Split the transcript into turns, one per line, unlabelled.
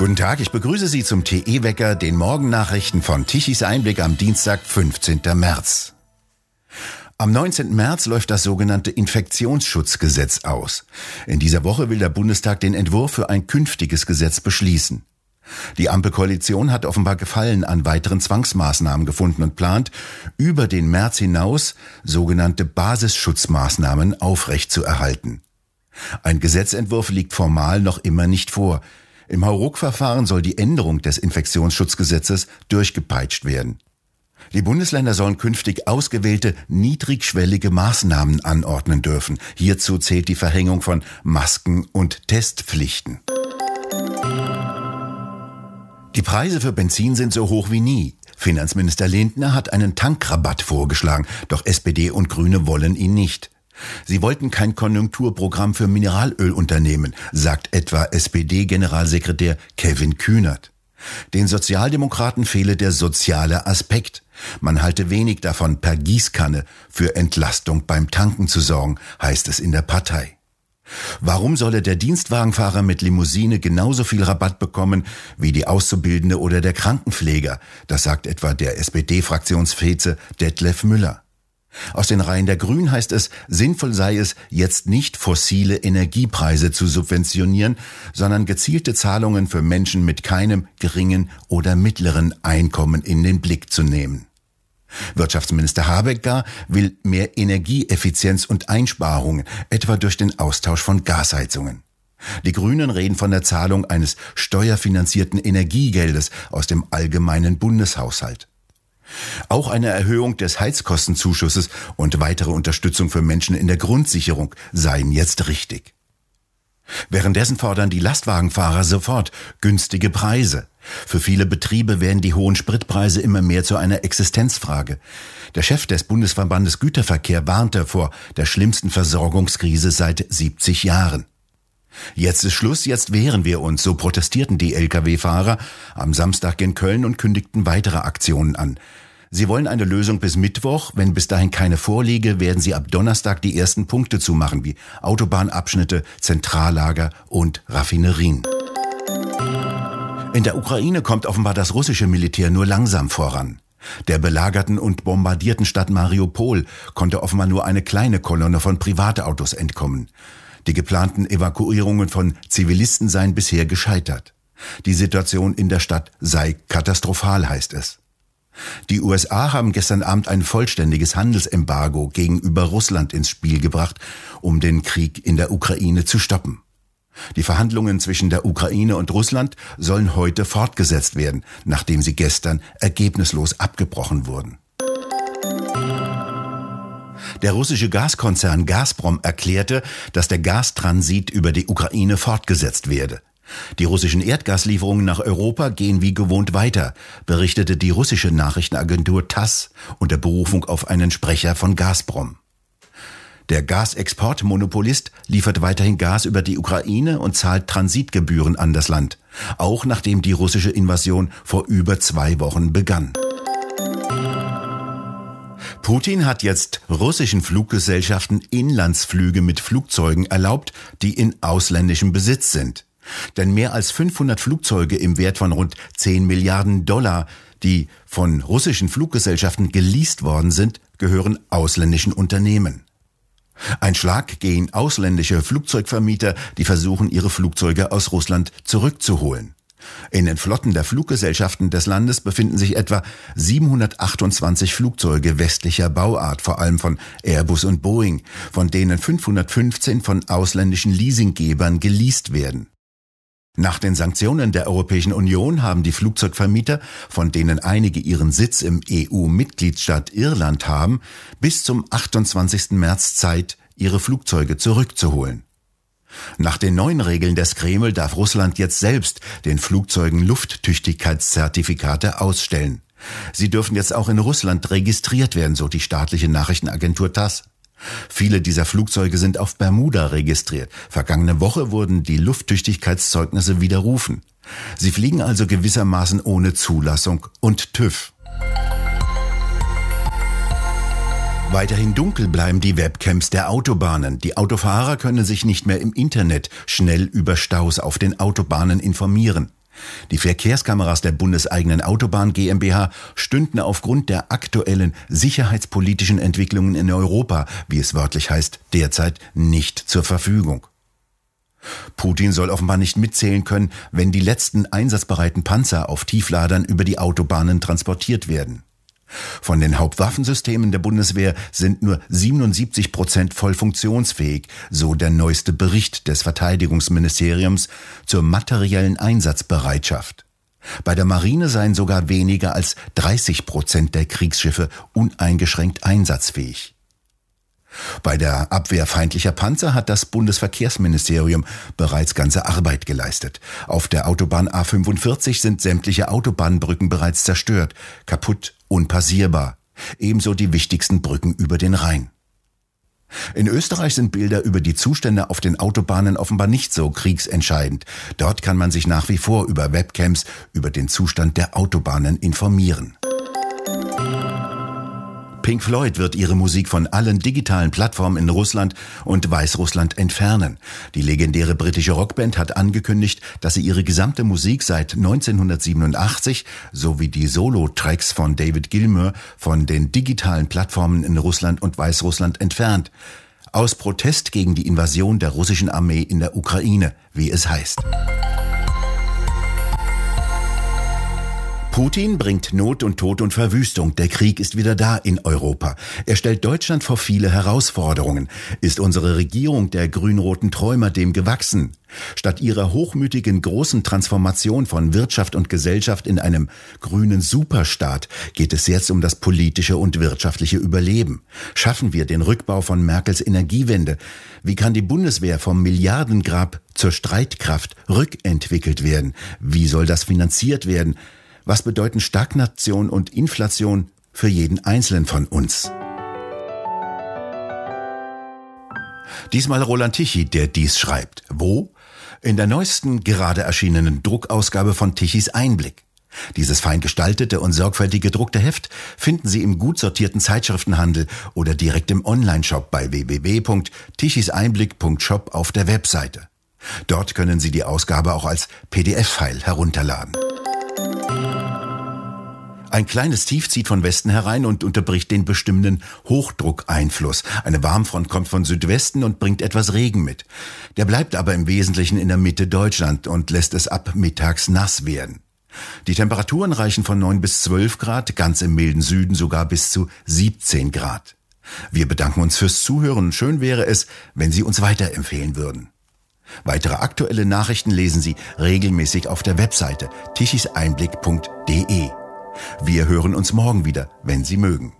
Guten Tag, ich begrüße Sie zum TE-Wecker, den Morgennachrichten von Tichys Einblick am Dienstag, 15. März. Am 19. März läuft das sogenannte Infektionsschutzgesetz aus. In dieser Woche will der Bundestag den Entwurf für ein künftiges Gesetz beschließen. Die Ampelkoalition hat offenbar Gefallen an weiteren Zwangsmaßnahmen gefunden und plant, über den März hinaus sogenannte Basisschutzmaßnahmen aufrechtzuerhalten. Ein Gesetzentwurf liegt formal noch immer nicht vor. Im Hauruck-Verfahren soll die Änderung des Infektionsschutzgesetzes durchgepeitscht werden. Die Bundesländer sollen künftig ausgewählte niedrigschwellige Maßnahmen anordnen dürfen. Hierzu zählt die Verhängung von Masken und Testpflichten. Die Preise für Benzin sind so hoch wie nie. Finanzminister Lindner hat einen Tankrabatt vorgeschlagen, doch SPD und Grüne wollen ihn nicht. Sie wollten kein Konjunkturprogramm für Mineralölunternehmen, sagt etwa SPD-Generalsekretär Kevin Kühnert. Den Sozialdemokraten fehle der soziale Aspekt. Man halte wenig davon, per Gießkanne für Entlastung beim Tanken zu sorgen, heißt es in der Partei. Warum solle der Dienstwagenfahrer mit Limousine genauso viel Rabatt bekommen wie die Auszubildende oder der Krankenpfleger? Das sagt etwa der SPD-Fraktionsfeze Detlef Müller. Aus den Reihen der Grünen heißt es, sinnvoll sei es, jetzt nicht fossile Energiepreise zu subventionieren, sondern gezielte Zahlungen für Menschen mit keinem geringen oder mittleren Einkommen in den Blick zu nehmen. Wirtschaftsminister Habeck gar will mehr Energieeffizienz und Einsparungen, etwa durch den Austausch von Gasheizungen. Die Grünen reden von der Zahlung eines steuerfinanzierten Energiegeldes aus dem allgemeinen Bundeshaushalt. Auch eine Erhöhung des Heizkostenzuschusses und weitere Unterstützung für Menschen in der Grundsicherung seien jetzt richtig. Währenddessen fordern die Lastwagenfahrer sofort günstige Preise. Für viele Betriebe werden die hohen Spritpreise immer mehr zu einer Existenzfrage. Der Chef des Bundesverbandes Güterverkehr warnte vor der schlimmsten Versorgungskrise seit 70 Jahren. Jetzt ist Schluss, jetzt wehren wir uns, so protestierten die Lkw-Fahrer am Samstag in Köln und kündigten weitere Aktionen an. Sie wollen eine Lösung bis Mittwoch. Wenn bis dahin keine vorliege, werden sie ab Donnerstag die ersten Punkte zumachen, wie Autobahnabschnitte, Zentrallager und Raffinerien. In der Ukraine kommt offenbar das russische Militär nur langsam voran. Der belagerten und bombardierten Stadt Mariupol konnte offenbar nur eine kleine Kolonne von Privatautos entkommen. Die geplanten Evakuierungen von Zivilisten seien bisher gescheitert. Die Situation in der Stadt sei katastrophal, heißt es. Die USA haben gestern Abend ein vollständiges Handelsembargo gegenüber Russland ins Spiel gebracht, um den Krieg in der Ukraine zu stoppen. Die Verhandlungen zwischen der Ukraine und Russland sollen heute fortgesetzt werden, nachdem sie gestern ergebnislos abgebrochen wurden. Der russische Gaskonzern Gazprom erklärte, dass der Gastransit über die Ukraine fortgesetzt werde. Die russischen Erdgaslieferungen nach Europa gehen wie gewohnt weiter, berichtete die russische Nachrichtenagentur TASS unter Berufung auf einen Sprecher von Gazprom. Der Gasexportmonopolist liefert weiterhin Gas über die Ukraine und zahlt Transitgebühren an das Land, auch nachdem die russische Invasion vor über zwei Wochen begann. Putin hat jetzt russischen Fluggesellschaften Inlandsflüge mit Flugzeugen erlaubt, die in ausländischem Besitz sind. Denn mehr als 500 Flugzeuge im Wert von rund 10 Milliarden Dollar, die von russischen Fluggesellschaften geleast worden sind, gehören ausländischen Unternehmen. Ein Schlag gegen ausländische Flugzeugvermieter, die versuchen, ihre Flugzeuge aus Russland zurückzuholen. In den Flotten der Fluggesellschaften des Landes befinden sich etwa 728 Flugzeuge westlicher Bauart, vor allem von Airbus und Boeing, von denen 515 von ausländischen Leasinggebern geleast werden. Nach den Sanktionen der Europäischen Union haben die Flugzeugvermieter, von denen einige ihren Sitz im EU-Mitgliedstaat Irland haben, bis zum 28. März Zeit, ihre Flugzeuge zurückzuholen. Nach den neuen Regeln des Kreml darf Russland jetzt selbst den Flugzeugen Lufttüchtigkeitszertifikate ausstellen. Sie dürfen jetzt auch in Russland registriert werden, so die staatliche Nachrichtenagentur TASS. Viele dieser Flugzeuge sind auf Bermuda registriert. Vergangene Woche wurden die Lufttüchtigkeitszeugnisse widerrufen. Sie fliegen also gewissermaßen ohne Zulassung und TÜV. Weiterhin dunkel bleiben die Webcams der Autobahnen. Die Autofahrer können sich nicht mehr im Internet schnell über Staus auf den Autobahnen informieren. Die Verkehrskameras der bundeseigenen Autobahn GmbH stünden aufgrund der aktuellen sicherheitspolitischen Entwicklungen in Europa, wie es wörtlich heißt, derzeit nicht zur Verfügung. Putin soll offenbar nicht mitzählen können, wenn die letzten einsatzbereiten Panzer auf Tiefladern über die Autobahnen transportiert werden. Von den Hauptwaffensystemen der Bundeswehr sind nur 77 Prozent voll funktionsfähig, so der neueste Bericht des Verteidigungsministeriums zur materiellen Einsatzbereitschaft. Bei der Marine seien sogar weniger als 30 Prozent der Kriegsschiffe uneingeschränkt einsatzfähig. Bei der Abwehr feindlicher Panzer hat das Bundesverkehrsministerium bereits ganze Arbeit geleistet. Auf der Autobahn A45 sind sämtliche Autobahnbrücken bereits zerstört, kaputt, unpassierbar. Ebenso die wichtigsten Brücken über den Rhein. In Österreich sind Bilder über die Zustände auf den Autobahnen offenbar nicht so kriegsentscheidend. Dort kann man sich nach wie vor über Webcams über den Zustand der Autobahnen informieren. Pink Floyd wird ihre Musik von allen digitalen Plattformen in Russland und Weißrussland entfernen. Die legendäre britische Rockband hat angekündigt, dass sie ihre gesamte Musik seit 1987 sowie die Solo-Tracks von David Gilmour von den digitalen Plattformen in Russland und Weißrussland entfernt. Aus Protest gegen die Invasion der russischen Armee in der Ukraine, wie es heißt. Putin bringt Not und Tod und Verwüstung. Der Krieg ist wieder da in Europa. Er stellt Deutschland vor viele Herausforderungen. Ist unsere Regierung der grün-roten Träumer dem gewachsen? Statt ihrer hochmütigen großen Transformation von Wirtschaft und Gesellschaft in einem grünen Superstaat geht es jetzt um das politische und wirtschaftliche Überleben. Schaffen wir den Rückbau von Merkels Energiewende? Wie kann die Bundeswehr vom Milliardengrab zur Streitkraft rückentwickelt werden? Wie soll das finanziert werden? Was bedeuten Stagnation und Inflation für jeden Einzelnen von uns? Diesmal Roland Tichy, der dies schreibt. Wo? In der neuesten, gerade erschienenen Druckausgabe von Tichys Einblick. Dieses fein gestaltete und sorgfältig gedruckte Heft finden Sie im gut sortierten Zeitschriftenhandel oder direkt im Onlineshop bei www.tichiseinblick.shop auf der Webseite. Dort können Sie die Ausgabe auch als PDF-File herunterladen. Ein kleines Tief zieht von Westen herein und unterbricht den bestimmenden Hochdruckeinfluss. Eine Warmfront kommt von Südwesten und bringt etwas Regen mit. Der bleibt aber im Wesentlichen in der Mitte Deutschland und lässt es ab mittags nass werden. Die Temperaturen reichen von 9 bis 12 Grad, ganz im milden Süden sogar bis zu 17 Grad. Wir bedanken uns fürs Zuhören. Schön wäre es, wenn Sie uns weiterempfehlen würden. Weitere aktuelle Nachrichten lesen Sie regelmäßig auf der Webseite tichiseinblick.de. Wir hören uns morgen wieder, wenn Sie mögen.